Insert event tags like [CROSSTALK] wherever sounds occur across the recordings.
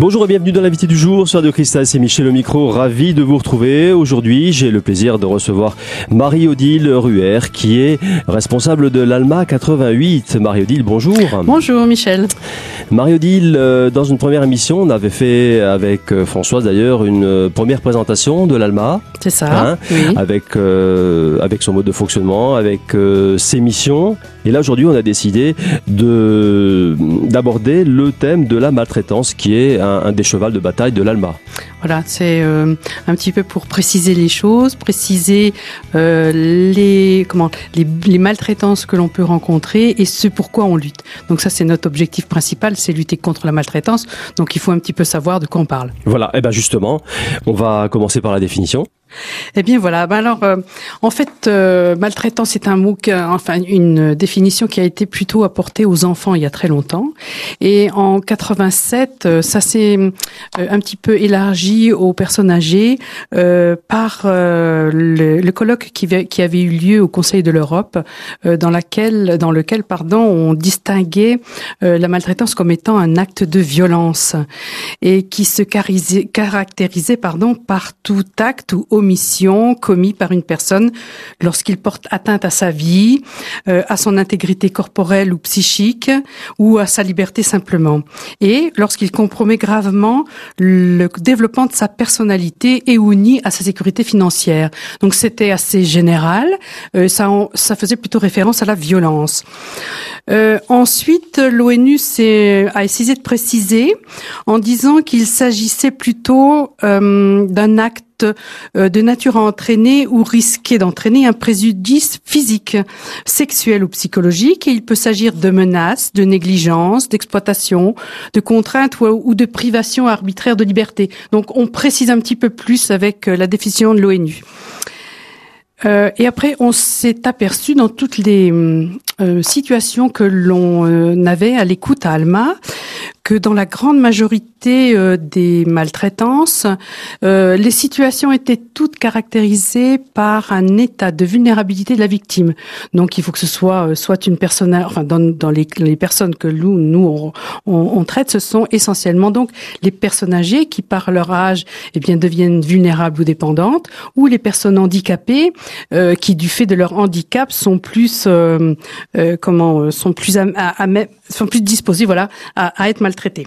Bonjour et bienvenue dans l'invité du jour sur Radio Cristal, c'est Michel au micro, ravi de vous retrouver. Aujourd'hui, j'ai le plaisir de recevoir Marie-Odile Ruher qui est responsable de l'ALMA 88. Marie-Odile, bonjour. Bonjour Michel. Marie-Odile, euh, dans une première émission, on avait fait avec euh, Françoise d'ailleurs une euh, première présentation de l'ALMA. C'est ça. Hein, oui. Avec, avec son mode de fonctionnement, avec ses missions. Et là aujourd'hui, on a décidé de d'aborder le thème de la maltraitance qui est un, des chevals de bataille de l'ALMA. Voilà, c'est euh, un petit peu pour préciser les choses, préciser euh, les comment les, les maltraitances que l'on peut rencontrer et ce pourquoi on lutte. Donc ça, c'est notre objectif principal, c'est lutter contre la maltraitance. Donc il faut un petit peu savoir de quoi on parle. Voilà, et eh ben justement, on va commencer par la définition. Eh bien voilà. Ben alors, euh, en fait, euh, maltraitance c'est un mot, enfin une définition qui a été plutôt apportée aux enfants il y a très longtemps. Et en 87, euh, ça s'est un petit peu élargi aux personnes âgées par le, le, colloque qui, qui, avait eu lieu au Conseil de l'Europe, dans laquelle, dans lequel, pardon, on distinguait la maltraitance comme étant un acte de violence et qui se caractérisait, pardon, par tout acte ou omission commis par une personne lorsqu'il porte atteinte à sa vie, euh, à son intégrité corporelle ou psychique, ou à sa liberté simplement. Et lorsqu'il compromet gravement le développement de sa personnalité et ou nie à sa sécurité financière. Donc c'était assez général. Euh, ça, ça faisait plutôt référence à la violence. Euh, ensuite, l'ONU a essayé de préciser en disant qu'il s'agissait plutôt euh, d'un acte euh, de nature à entraîner ou risquer d'entraîner un préjudice physique, sexuel ou psychologique et il peut s'agir de menaces, de négligence, d'exploitation, de contraintes ou, de privation arbitraire de liberté. Donc on précise un petit peu plus avec euh, la définition de l'ONU. Euh, et après, on s'est aperçu dans toutes les situations que l'on avait à l'écoute à Alma que dans la grande majorité euh, des maltraitances, euh, les situations étaient toutes caractérisées par un état de vulnérabilité de la victime. Donc il faut que ce soit euh, soit une personne, enfin dans, dans les, les, personnes que nous, nous on, on, traite, ce sont essentiellement donc les personnes âgées qui par leur âge eh bien deviennent vulnérables ou dépendantes, ou les personnes handicapées qui du fait de leur handicap sont plus comment sont plus à, à, sont plus disposées voilà à, à être maltraitées.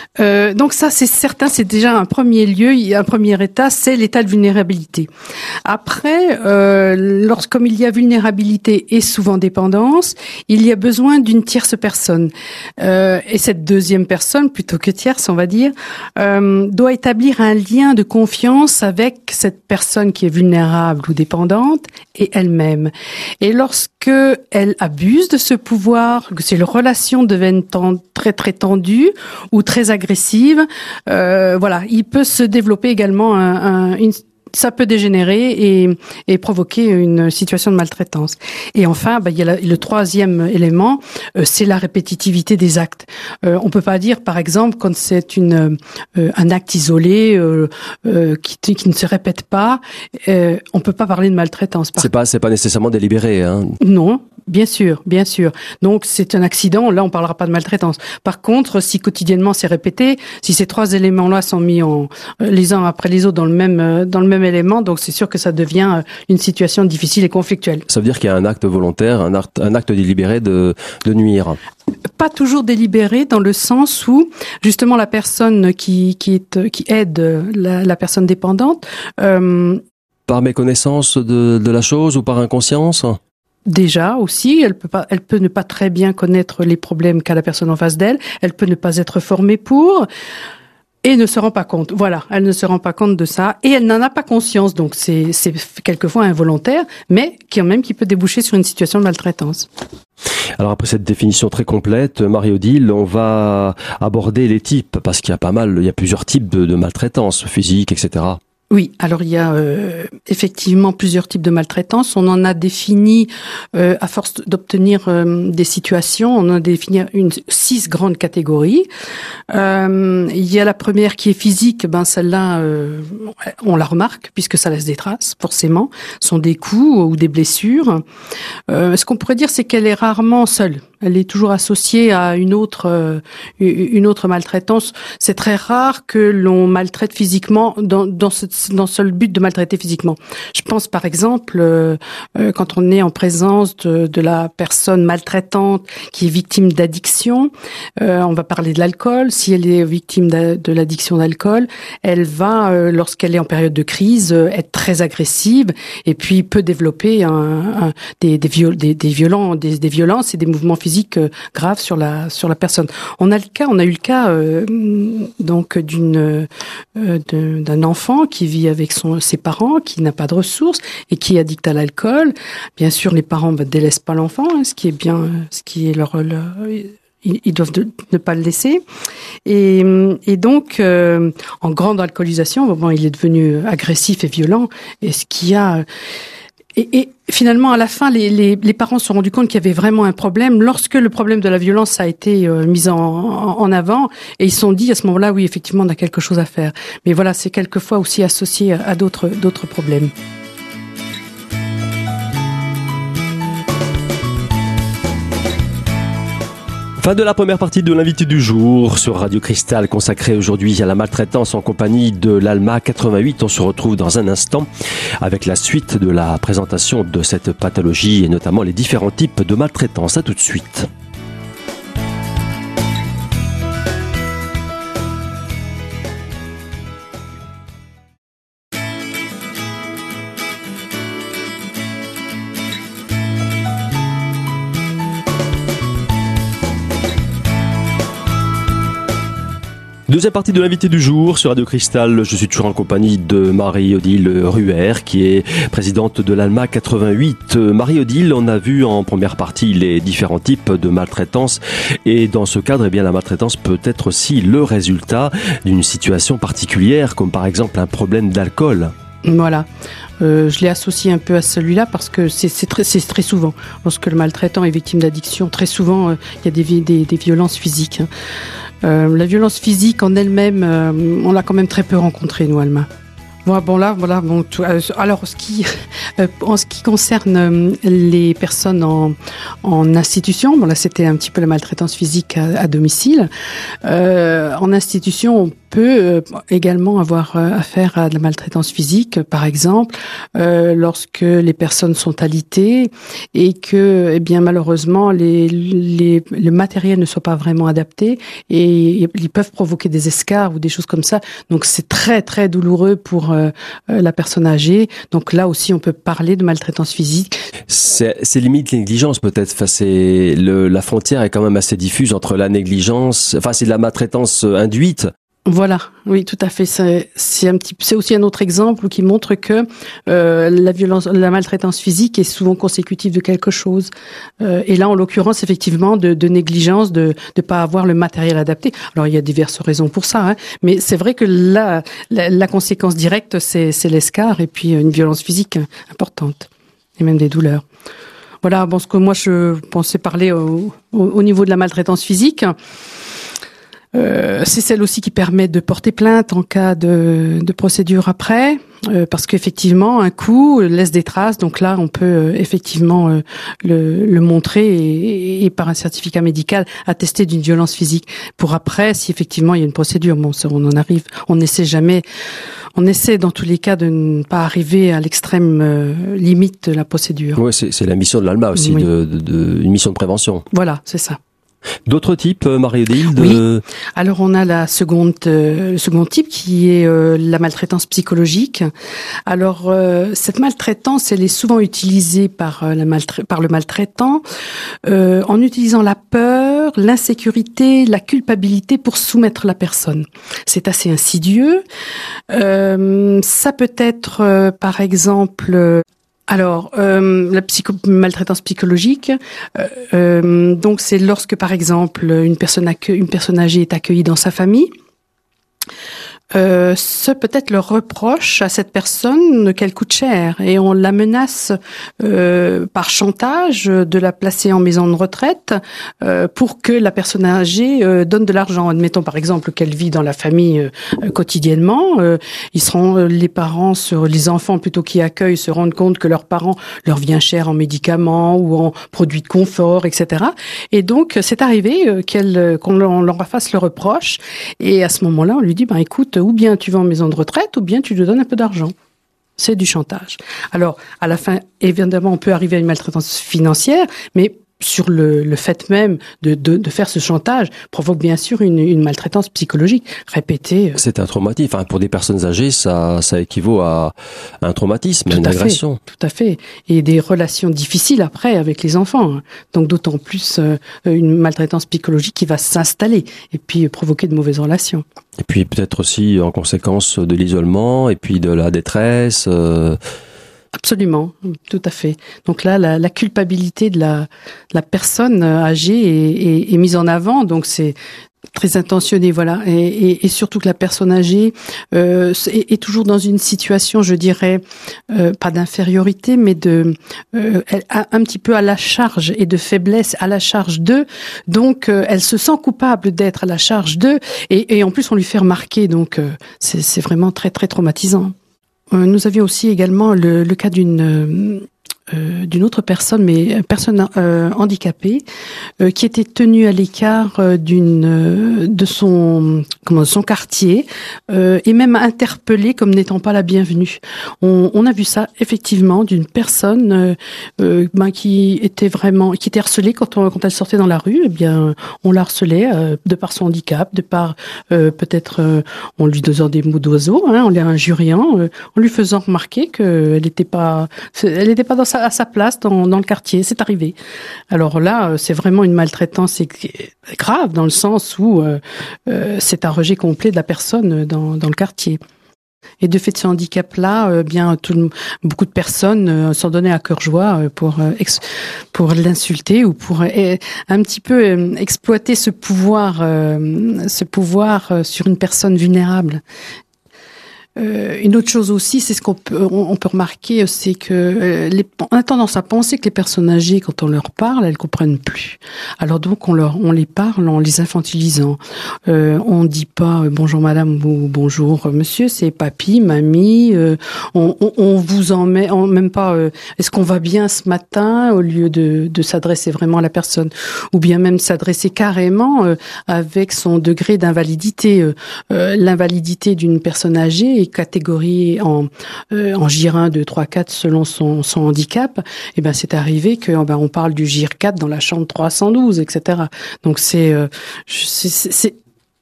Euh, donc ça, c'est certain, c'est déjà un premier lieu, un premier état, c'est l'état de vulnérabilité. Après, euh, lorsqu'il il y a vulnérabilité et souvent dépendance, il y a besoin d'une tierce personne. Euh, et cette deuxième personne, plutôt que tierce, on va dire, euh, doit établir un lien de confiance avec cette personne qui est vulnérable ou dépendante et elle-même. Et lorsque elle abuse de ce pouvoir, que ces relations deviennent très très tendues ou très agressive. Euh, voilà, il peut se développer également un, une ça peut dégénérer et, et, provoquer une situation de maltraitance. Et enfin, bah, il y a le troisième élément, euh, c'est la répétitivité des actes. Euh, on peut pas dire, par exemple, quand c'est une euh, un acte isolé euh, qui, qui, ne se répète pas, on peut pas parler de maltraitance. C'est pas c'est pas nécessairement délibéré. Hein. Non, Bien sûr, bien sûr. Donc c'est un accident, là on parlera pas de maltraitance. Par contre, si quotidiennement c'est répété, si ces trois éléments-là sont mis en euh, les uns après les autres dans le même euh, dans le même élément, donc c'est sûr que ça devient euh, une situation difficile et conflictuelle. Ça veut dire qu'il y a un acte volontaire, un acte, un acte délibéré de, de nuire pas toujours délibéré dans le sens où justement la personne qui qui, est, qui aide la, la personne dépendante euh, par méconnaissance de, de la chose ou par inconscience? Déjà aussi, elle peut pas, elle peut ne pas très bien connaître les problèmes qu'a la personne en face d'elle. Elle peut ne pas être formée pour et ne se rend pas compte. Voilà, elle ne se rend pas compte de ça et elle n'en a pas conscience. Donc c'est quelquefois involontaire, mais qui même qui peut déboucher sur une situation de maltraitance. Alors après cette définition très complète, Marie-Odile, on va aborder les types parce qu'il y a pas mal, il y a plusieurs types de maltraitance physique, etc. Oui, alors il y a euh, effectivement plusieurs types de maltraitance. On en a défini, euh, à force d'obtenir euh, des situations, on en a défini une, six grandes catégories. il y a la première qui est physique, ben celle-là, on la remarque puisque ça laisse des traces, forcément, Ce sont des coups ou des blessures. ce qu'on pourrait dire, c'est qu'elle est rarement seule Elle est toujours associée à une autre, euh, une autre maltraitance. C'est très rare que l'on maltraite physiquement dans, dans, ce, dans ce but de maltraiter physiquement. Je pense par exemple euh, euh, quand on est en présence de, de, la personne maltraitante qui est victime d'addiction. on va parler de l'alcool. Si elle est victime de, l'addiction d'alcool, elle va, lorsqu'elle est en période de crise, être très agressive et puis peut développer un, des, des, des, des, violents, des, des violences et des mouvements physiques euh, grave sur la sur la personne. On a le cas, on a eu le cas euh, donc d'une euh, d'un enfant qui vit avec son ses parents, qui n'a pas de ressources et qui est addict à l'alcool. Bien sûr, les parents ne bah, délaissent pas l'enfant, hein, ce qui est bien, ce qui est leur, ils, doivent ne pas le laisser. Et, donc, en grande alcoolisation, bon, il est devenu agressif et violent. Et ce qui a et, et, finalement, à la fin, les, les, les parents se sont rendus compte qu'il y avait vraiment un problème lorsque le problème de la violence a été euh, mis en, en, avant. Et ils se sont dit à ce moment-là, oui, effectivement, on a quelque chose à faire. Mais voilà, c'est quelquefois aussi associé à d'autres d'autres problèmes. Fin de la première partie de l'invité du jour sur Radio Cristal consacrée aujourd'hui à la maltraitance en compagnie de l'ALMA 88. On se retrouve dans un instant avec la suite de la présentation de cette pathologie et notamment les différents types de maltraitance. À tout de suite. Deuxième partie de l'invité du jour sur Radio Cristal. Je suis toujours en compagnie de Marie-Odile Ruher, qui est présidente de l'ALMA 88. Marie-Odile, on a vu en première partie les différents types de maltraitance. Et dans ce cadre, eh bien, la maltraitance peut être aussi le résultat d'une situation particulière, comme par exemple un problème d'alcool. Voilà. Euh, je l'ai associé un peu à celui-là parce que c'est très, souvent, lorsque le maltraitant est victime d'addiction, très souvent, euh, il y a des, violences physiques. Hein. Euh, la violence physique en elle-même, on l'a quand même très peu rencontrée, nous, Alma. Bon là, voilà. Bon, euh, alors, ce qui, [LAUGHS] en ce qui concerne les personnes en, en institution, bon là, c'était un petit peu la maltraitance physique à, à domicile. en institution, peut euh, également avoir euh, affaire à de la maltraitance physique, par exemple, euh, lorsque les personnes sont alitées et que, eh bien, malheureusement, les, les, le matériel ne soit pas vraiment adapté et ils peuvent provoquer des escarres ou des choses comme ça. Donc, c'est très, très douloureux pour la personne âgée. Donc là aussi, on peut parler de maltraitance physique. C'est limite négligence peut-être. Enfin, c'est la frontière est quand même assez diffuse entre la négligence. Enfin, c'est de la maltraitance induite voilà, oui, tout à fait. C'est un petit, c'est aussi un autre exemple qui montre que euh, la violence, la maltraitance physique est souvent consécutive de quelque chose. Euh, et là, en l'occurrence, effectivement, de, de négligence, de ne pas avoir le matériel adapté. Alors, il y a diverses raisons pour ça, hein, mais c'est vrai que là, la, la conséquence directe, c'est l'escar et puis une violence physique importante et même des douleurs. Voilà, bon, ce que moi je pensais parler au, au niveau de la maltraitance physique. Euh, c'est celle aussi qui permet de porter plainte en cas de, de procédure après, euh, parce qu'effectivement, un coup laisse des traces. Donc là, on peut euh, effectivement le, le, montrer et, et, par un certificat médical attester d'une violence physique. Pour après, si effectivement il y a une procédure, bon, on en arrive. On n'essaie jamais. On essaie dans tous les cas de ne pas arriver à l'extrême limite de la procédure. Oui, c'est la mission de l'ALMA aussi, de, de, de, une mission de prévention. Voilà, c'est ça. D'autres types, euh, Marie-Odile de... Oui. Alors on a la seconde, euh, le second type qui est euh, la maltraitance psychologique. Alors cette maltraitance, elle est souvent utilisée par, la par le maltraitant en utilisant la peur, l'insécurité, la culpabilité pour soumettre la personne. C'est assez insidieux. ça peut être, par exemple, alors, euh, la psycho maltraitance psychologique, euh, euh, donc c'est lorsque, par exemple, une personne, une personne âgée est accueillie dans sa famille. Euh, ce peut-être le reproche à cette personne qu'elle coûte cher et on la menace euh, par chantage de la placer en maison de retraite euh, pour que la personne âgée euh, donne de l'argent. Admettons par exemple qu'elle vit dans la famille euh, quotidiennement, ils seront les parents sur les enfants plutôt qui accueillent se rendent compte que leurs parents leur vient cher en médicaments ou en produits de confort, etc. Et donc c'est arrivé qu'elle qu'on leur fasse le reproche et à ce moment-là on lui dit ben écoute ou bien tu vas en maison de retraite, ou bien tu lui donnes un peu d'argent. C'est du chantage. Alors, à la fin, évidemment, on peut arriver à une maltraitance financière, mais sur le, le fait même de, de, de, faire ce chantage provoque bien sûr une, une maltraitance psychologique répétée. Euh. C'est un traumatisme. Enfin, pour des personnes âgées, ça, ça équivaut à un traumatisme, tout une agression. Fait, tout à fait. Et des relations difficiles après avec les enfants. Hein. Donc d'autant plus euh, une maltraitance psychologique qui va s'installer et puis provoquer de mauvaises relations. Et puis peut-être aussi en conséquence de l'isolement et puis de la détresse. Euh Absolument, tout à fait. Donc là, la, la culpabilité de la, personne âgée est, mise en avant. Donc c'est très intentionné, voilà, et, surtout que la personne âgée euh, est, toujours dans une situation, je dirais, euh, pas d'infériorité, mais de euh, un petit peu à la charge et de faiblesse à la charge d'eux. Donc, euh, elle se sent coupable d'être à la charge d'eux, et, en plus on lui fait remarquer. Donc, euh, c'est vraiment très très traumatisant. Euh, nous avions aussi également le, le cas d'une euh, euh, d'une autre personne, mais personne euh, handicapée, euh, qui était tenue à l'écart d'une de son comment son quartier et même interpellée comme n'étant pas la bienvenue. On, on, a vu ça effectivement d'une personne ben, qui était vraiment qui était harcelée quand on, quand elle sortait dans la rue. Eh bien, on la harcelait de par son handicap, de par peut-être on lui donnant des mots d'oiseau, hein, en l'injuriant, en lui faisant remarquer qu'elle n'était pas elle n'était pas dans sa, à sa place dans, le quartier. C'est arrivé. Alors là, euh, c'est vraiment une maltraitance grave dans le sens où euh, euh, c'est un rejet complet de la personne dans, le quartier. Et de fait, ce handicap-là, euh, bien beaucoup de personnes euh, s'en donnaient à cœur joie pour pour l'insulter ou pour un petit peu exploiter ce pouvoir, ce pouvoir sur une personne vulnérable. Euh, une autre chose aussi, c'est ce qu'on peut, on, peut remarquer, c'est que euh, les, on a tendance à penser que les personnes âgées, quand on leur parle, elles comprennent plus. Alors donc on leur, on les parle en les infantilisant. Euh, on dit pas euh, bonjour madame ou bonjour monsieur, c'est papy, mamie. Euh, on, on, on, vous en met, on, même pas. Est-ce qu'on va bien ce matin au lieu de, de s'adresser vraiment à la personne, ou bien même s'adresser carrément avec son degré d'invalidité. L'invalidité d'une personne âgée catégorie en, euh, en GIR1, 2, 3, 4 selon son, son handicap, et eh ben c'est arrivé que oh ben, on parle du GIR 4 dans la chambre 312, etc. Donc c'est euh,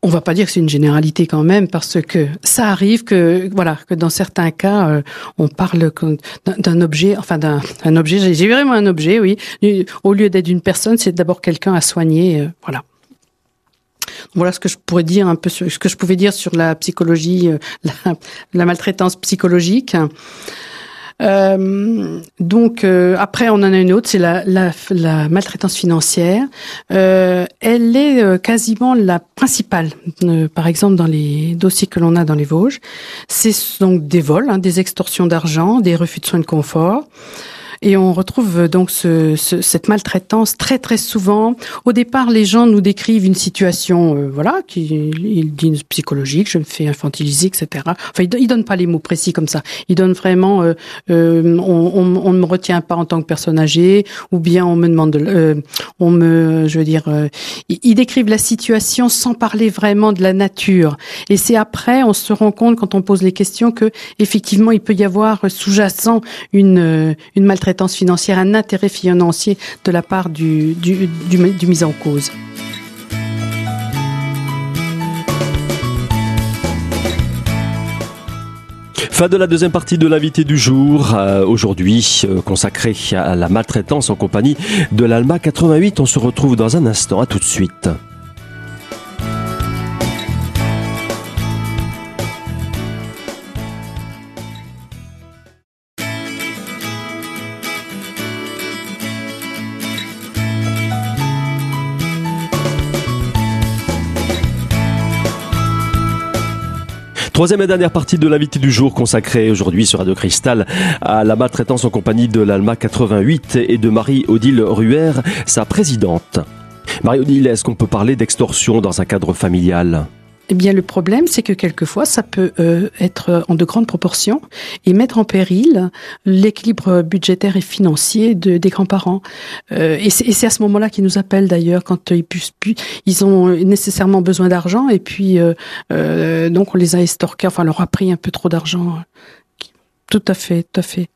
on va pas dire que c'est une généralité quand même parce que ça arrive que voilà que dans certains cas euh, on parle d'un objet enfin d'un un objet j'ai vraiment un objet oui au lieu d'être une personne c'est d'abord quelqu'un à soigner euh, voilà voilà ce que je pourrais dire un peu, ce que je pouvais dire sur la psychologie, euh, [LAUGHS] la, maltraitance psychologique. Euh, donc euh, après, on en a une autre, c'est la, la, la, maltraitance financière. Euh, elle est euh, quasiment la principale. par exemple, dans les dossiers que l'on a dans les Vosges, c'est donc des vols, hein, des extorsions d'argent, des refus de soins de confort. Et on retrouve donc ce, ce, cette maltraitance très très souvent. Au départ, les gens nous décrivent une situation, euh, voilà, qui ils disent psychologique, je me fais infantiliser, etc. Enfin, ils, donnent pas les mots précis comme ça. Ils donnent vraiment, euh, euh, on, ne me retient pas en tant que personne âgée, ou bien on me demande, de, euh, on me, je veux dire, euh, ils décrivent la situation sans parler vraiment de la nature. Et c'est après, on se rend compte quand on pose les questions que effectivement, il peut y avoir sous-jacent une une maltraitance financière, un intérêt financier de la part du, du, mis en cause. Fin de la deuxième partie de l'invité du jour, euh, aujourd'hui euh, consacrée à la maltraitance en compagnie de l'Alma 88. On se retrouve dans un instant, à tout de suite. Troisième et dernière partie de l'invité du jour consacrée aujourd'hui sur Radio Cristal à la maltraitance en compagnie de l'ALMA 88 et de Marie-Odile Ruer, sa présidente. Marie-Odile, est-ce qu'on peut parler d'extorsion dans un cadre familial? Eh bien, le problème, c'est que quelquefois, ça peut euh, être en de grandes proportions et mettre en péril l'équilibre budgétaire et financier de, des grands-parents. Euh, et c'est à ce moment-là qu'ils nous appellent d'ailleurs quand ils ils ont nécessairement besoin d'argent et puis euh, donc on les a estorqués, enfin on leur a pris un peu trop d'argent. Tout à fait, tout à fait.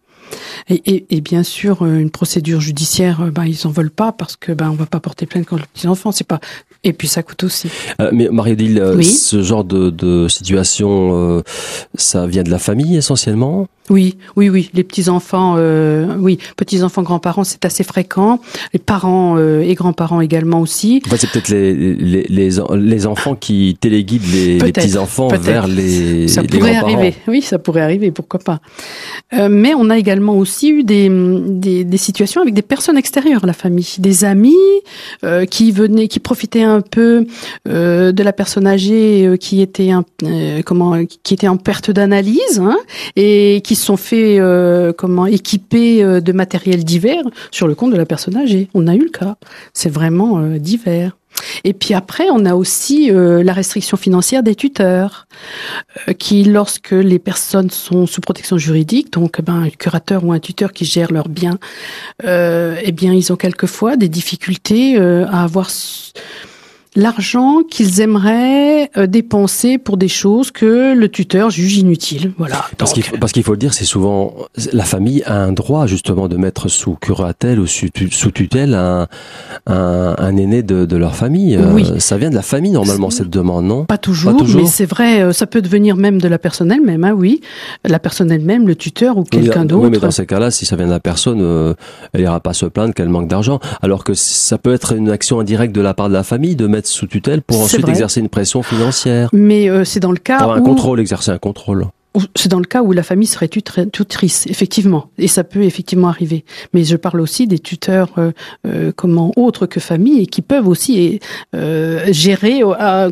Et, et, et, bien sûr, une procédure judiciaire, ben, ils en veulent pas parce que ben on va pas porter plainte contre les petits enfants. C'est pas et puis ça coûte aussi. Euh, mais Marie-Odile, euh, ce genre de, de situation, euh, ça vient de la famille essentiellement? Oui, oui, oui. Les petits enfants, euh, oui, petits enfants, grands-parents, c'est assez fréquent. Les parents euh, et grands-parents également aussi. Enfin, c'est peut-être les, les, les, les, enfants qui téléguident les, les petits enfants vers les. Ça pourrait arriver. Oui, ça pourrait arriver. Pourquoi pas euh, Mais on a également aussi eu des, des, des, situations avec des personnes extérieures à la famille, des amis euh, qui venaient, qui profitaient un peu euh, de la personne âgée euh, qui était un, comment, qui était en perte d'analyse hein, et qui sont faits euh, comment équipés euh, de matériel divers sur le compte de la personne âgée. On a eu le cas. C'est vraiment euh, divers. Et puis après, on a aussi la restriction financière des tuteurs, qui, lorsque les personnes sont sous protection juridique, donc ben, un curateur ou un tuteur qui gère leurs biens, eh bien, ils ont quelquefois des difficultés à avoir l'argent qu'ils aimeraient euh, dépenser pour des choses que le tuteur juge inutiles. Voilà. Parce qu'il faut, parce qu'il faut le dire, c'est souvent la famille a un droit justement de mettre sous curatelle ou sous, tutelle un, un, un aîné de, de, leur famille. Euh, oui. ça vient de la famille normalement cette demande, non? Pas toujours, Pas toujours. mais c'est vrai, euh, ça peut devenir même de la personne elle-même. Hein, oui, la personne elle-même, le tuteur ou quelqu'un oui, d'autre. Oui, mais dans ces cas-là, si ça vient de la personne, euh, elle ira pas se plaindre qu'elle manque d'argent. Alors que ça peut être une action indirecte de la part de la famille de mettre sous tutelle pour ensuite vrai. exercer une pression financière. Mais euh, c'est dans le cas Avoir où... un contrôle, exercer un contrôle. C'est dans le cas où la famille serait tutrice, effectivement, et ça peut effectivement arriver. Mais je parle aussi des tuteurs euh, euh, comment autres que famille et qui peuvent aussi euh, gérer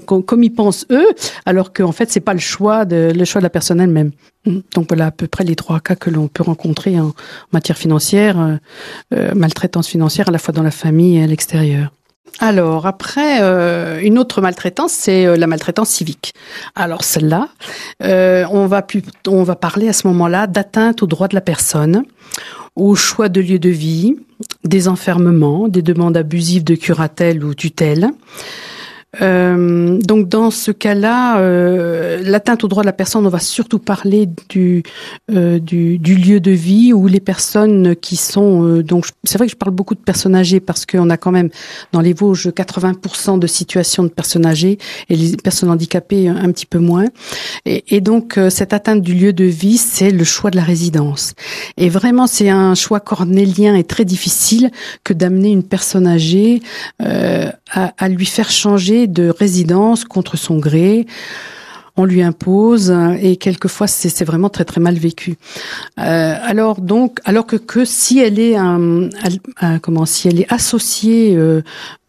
comme ils pensent eux, alors qu'en fait c'est pas le choix de le choix de la personne elle-même. Donc voilà à peu près les trois cas que l'on peut rencontrer en matière financière, maltraitance financière à la fois dans la famille et à l'extérieur. Alors après, euh, une autre maltraitance, c'est euh, la maltraitance civique. Alors celle-là, euh, on va on va parler à ce moment-là d'atteinte aux droits de la personne, au choix de lieu de vie, des enfermements, des demandes abusives de curatelle ou tutelle. Euh, donc dans ce cas-là, euh, l'atteinte aux droits de la personne, on va surtout parler du, euh, du, du, lieu de vie où les personnes qui sont euh, donc c'est vrai que je parle beaucoup de personnes âgées parce qu'on a quand même dans les Vosges 80% de situations de personnes âgées et les personnes handicapées un petit peu moins. Et, donc euh, cette atteinte du lieu de vie, c'est le choix de la résidence. Et vraiment, c'est un choix cornélien et très difficile que d'amener une personne âgée euh, à, à lui faire changer de résidence contre son gré. On lui impose et quelquefois c'est vraiment très très mal vécu. Euh, alors donc, alors que, si elle est comment si elle est associée euh,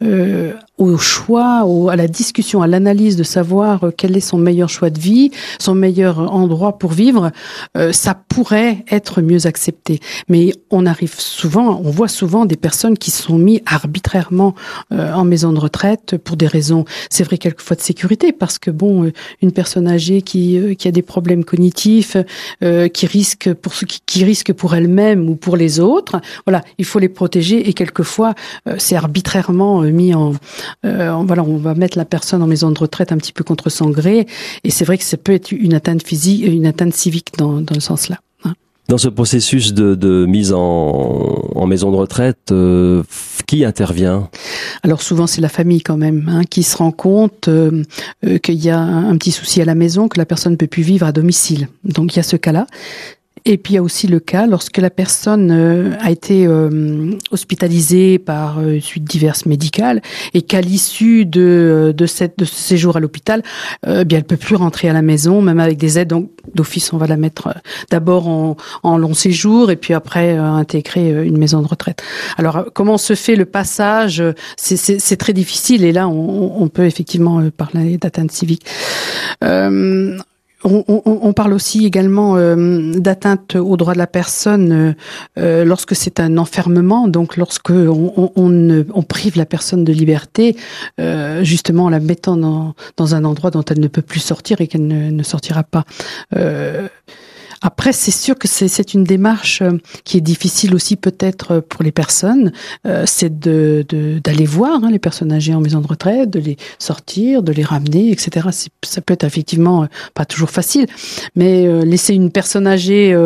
euh, au choix, au, à la discussion, à l'analyse de savoir quel est son meilleur choix de vie, son meilleur endroit pour vivre, euh, ça pourrait être mieux accepté. Mais on arrive souvent, on voit souvent des personnes qui sont mises arbitrairement euh, en maison de retraite pour des raisons, c'est vrai quelquefois de sécurité, parce que bon, euh, une personne âgée qui, euh, qui a des problèmes cognitifs, euh, qui risque pour qui, qui risque pour elle-même ou pour les autres, voilà, il faut les protéger et quelquefois c'est arbitrairement mis en euh, voilà, on va mettre la personne en maison de retraite un petit peu contre son gré, et c'est vrai que ça peut être une atteinte physique, une atteinte civique dans, dans ce sens-là. Hein. Dans ce processus de, de mise en, en, maison de retraite, euh, qui intervient? Alors souvent c'est la famille quand même, hein, qui se rend compte euh, euh, qu'il y a un petit souci à la maison, que la personne ne peut plus vivre à domicile. Donc il y a ce cas-là. Et puis il y a aussi le cas lorsque la personne euh, a été euh, hospitalisée par euh, suite diverses médicales et qu'à l'issue de, de, cette, de ce séjour à l'hôpital, euh, bien elle peut plus rentrer à la maison, même avec des aides. Donc d'office, on va la mettre euh, d'abord en, en, long séjour et puis après euh, intégrer une maison de retraite. Alors comment se fait le passage? C'est très difficile et là on, on peut effectivement parler d'atteinte civique. On, parle aussi également euh, d'atteinte aux droits de la personne euh, euh, lorsque c'est un enfermement, donc lorsque on, on, prive la personne de liberté, justement en la mettant dans, un endroit dont elle ne peut plus sortir et qu'elle ne, sortira pas. Après, c'est sûr que c'est une démarche euh, qui est difficile aussi peut-être euh, pour les personnes. Euh, c'est de d'aller voir hein, les personnes âgées en maison de retraite, de les sortir, de les ramener, etc. Ça peut être effectivement pas toujours facile, mais laisser une personne âgée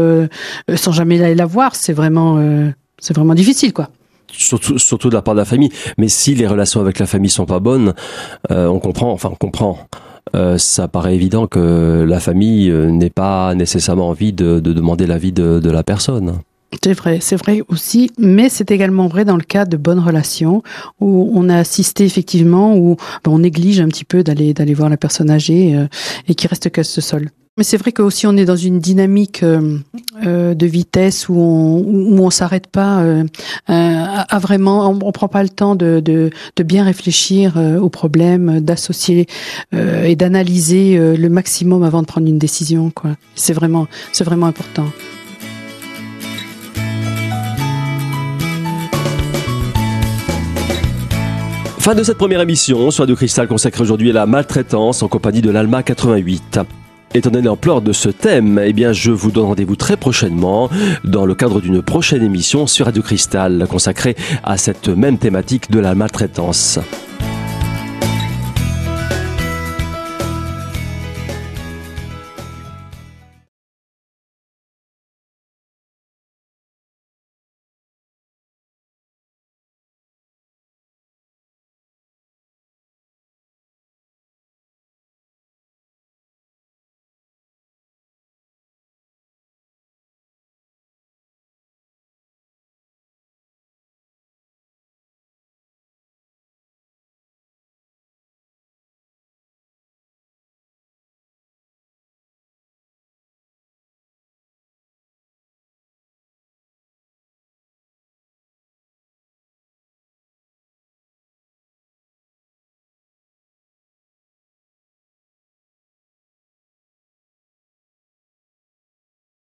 sans jamais aller la voir, c'est vraiment c'est vraiment difficile, quoi. Surtout, surtout de la part de la famille. Mais si les relations avec la famille sont pas bonnes, on comprend, enfin on comprend. Euh, ça paraît évident que la famille euh, n'ait pas nécessairement envie de, demander l'avis de, de la personne. C'est vrai, c'est vrai aussi, mais c'est également vrai dans le cas de bonnes relations où on a assisté effectivement où ben, on néglige un petit peu d'aller d'aller voir la personne âgée euh, et qui reste qu'elle se seule. Mais c'est vrai que aussi on est dans une dynamique euh, euh de vitesse où on où on s'arrête pas à, vraiment on, on, prend pas le temps de de, de bien réfléchir euh, aux problèmes, d'associer et d'analyser le maximum avant de prendre une décision quoi. C'est vraiment c'est vraiment important. Fin de cette première émission sur Radio Cristal consacrée aujourd'hui à la maltraitance en compagnie de l'Alma 88. Étant donné l'ampleur de ce thème, eh bien, je vous donne rendez-vous très prochainement dans le cadre d'une prochaine émission sur Radio Cristal consacrée à cette même thématique de la maltraitance.